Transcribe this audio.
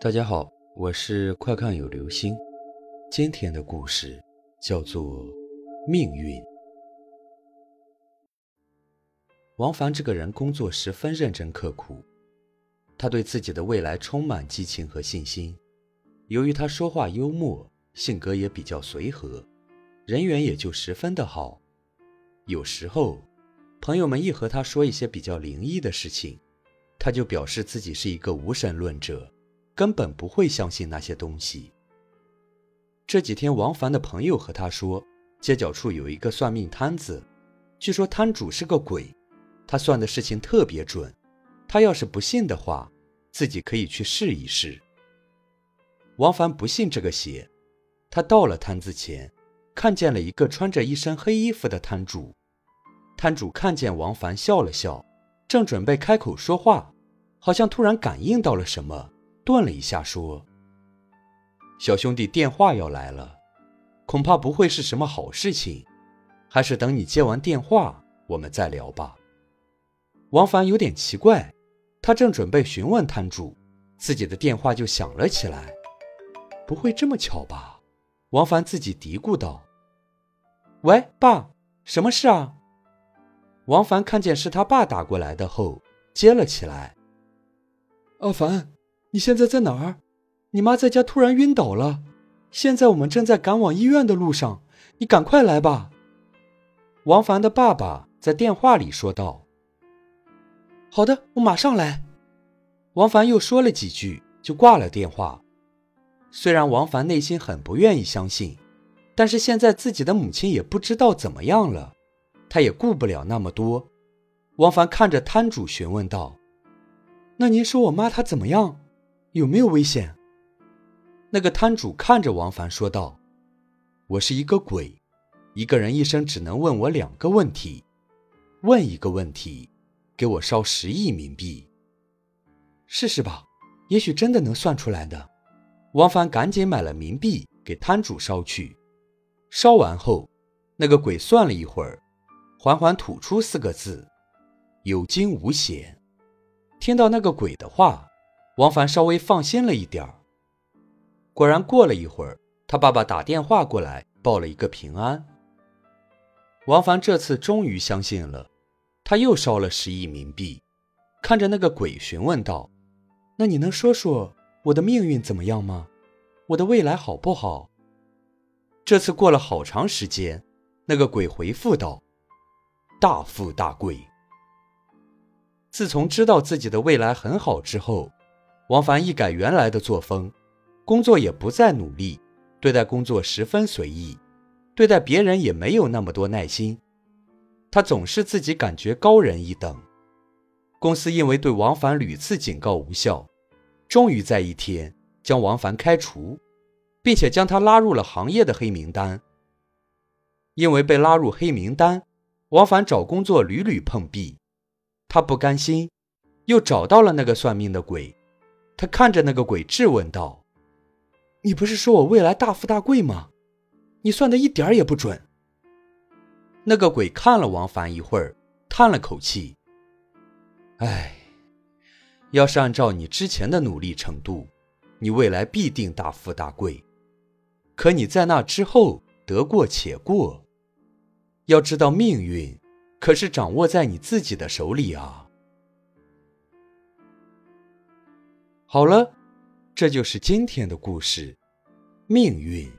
大家好，我是快看有流星。今天的故事叫做《命运》。王凡这个人工作十分认真刻苦，他对自己的未来充满激情和信心。由于他说话幽默，性格也比较随和，人缘也就十分的好。有时候，朋友们一和他说一些比较灵异的事情，他就表示自己是一个无神论者。根本不会相信那些东西。这几天，王凡的朋友和他说，街角处有一个算命摊子，据说摊主是个鬼，他算的事情特别准。他要是不信的话，自己可以去试一试。王凡不信这个邪，他到了摊子前，看见了一个穿着一身黑衣服的摊主。摊主看见王凡，笑了笑，正准备开口说话，好像突然感应到了什么。顿了一下，说：“小兄弟，电话要来了，恐怕不会是什么好事情，还是等你接完电话，我们再聊吧。”王凡有点奇怪，他正准备询问摊主，自己的电话就响了起来。不会这么巧吧？王凡自己嘀咕道。“喂，爸，什么事啊？”王凡看见是他爸打过来的后，接了起来。“阿凡。”你现在在哪儿？你妈在家突然晕倒了，现在我们正在赶往医院的路上，你赶快来吧。王凡的爸爸在电话里说道：“好的，我马上来。”王凡又说了几句，就挂了电话。虽然王凡内心很不愿意相信，但是现在自己的母亲也不知道怎么样了，他也顾不了那么多。王凡看着摊主询问道：“那您说我妈她怎么样？”有没有危险？那个摊主看着王凡说道：“我是一个鬼，一个人一生只能问我两个问题，问一个问题，给我烧十亿冥币，试试吧，也许真的能算出来的。”王凡赶紧买了冥币给摊主烧去。烧完后，那个鬼算了一会儿，缓缓吐出四个字：“有惊无险。”听到那个鬼的话。王凡稍微放心了一点儿。果然，过了一会儿，他爸爸打电话过来，报了一个平安。王凡这次终于相信了，他又烧了十亿冥币，看着那个鬼询问道：“那你能说说我的命运怎么样吗？我的未来好不好？”这次过了好长时间，那个鬼回复道：“大富大贵。”自从知道自己的未来很好之后。王凡一改原来的作风，工作也不再努力，对待工作十分随意，对待别人也没有那么多耐心。他总是自己感觉高人一等。公司因为对王凡屡次警告无效，终于在一天将王凡开除，并且将他拉入了行业的黑名单。因为被拉入黑名单，王凡找工作屡屡碰壁，他不甘心，又找到了那个算命的鬼。他看着那个鬼，质问道：“你不是说我未来大富大贵吗？你算的一点也不准。”那个鬼看了王凡一会儿，叹了口气：“哎，要是按照你之前的努力程度，你未来必定大富大贵。可你在那之后得过且过，要知道命运可是掌握在你自己的手里啊。”好了，这就是今天的故事，命运。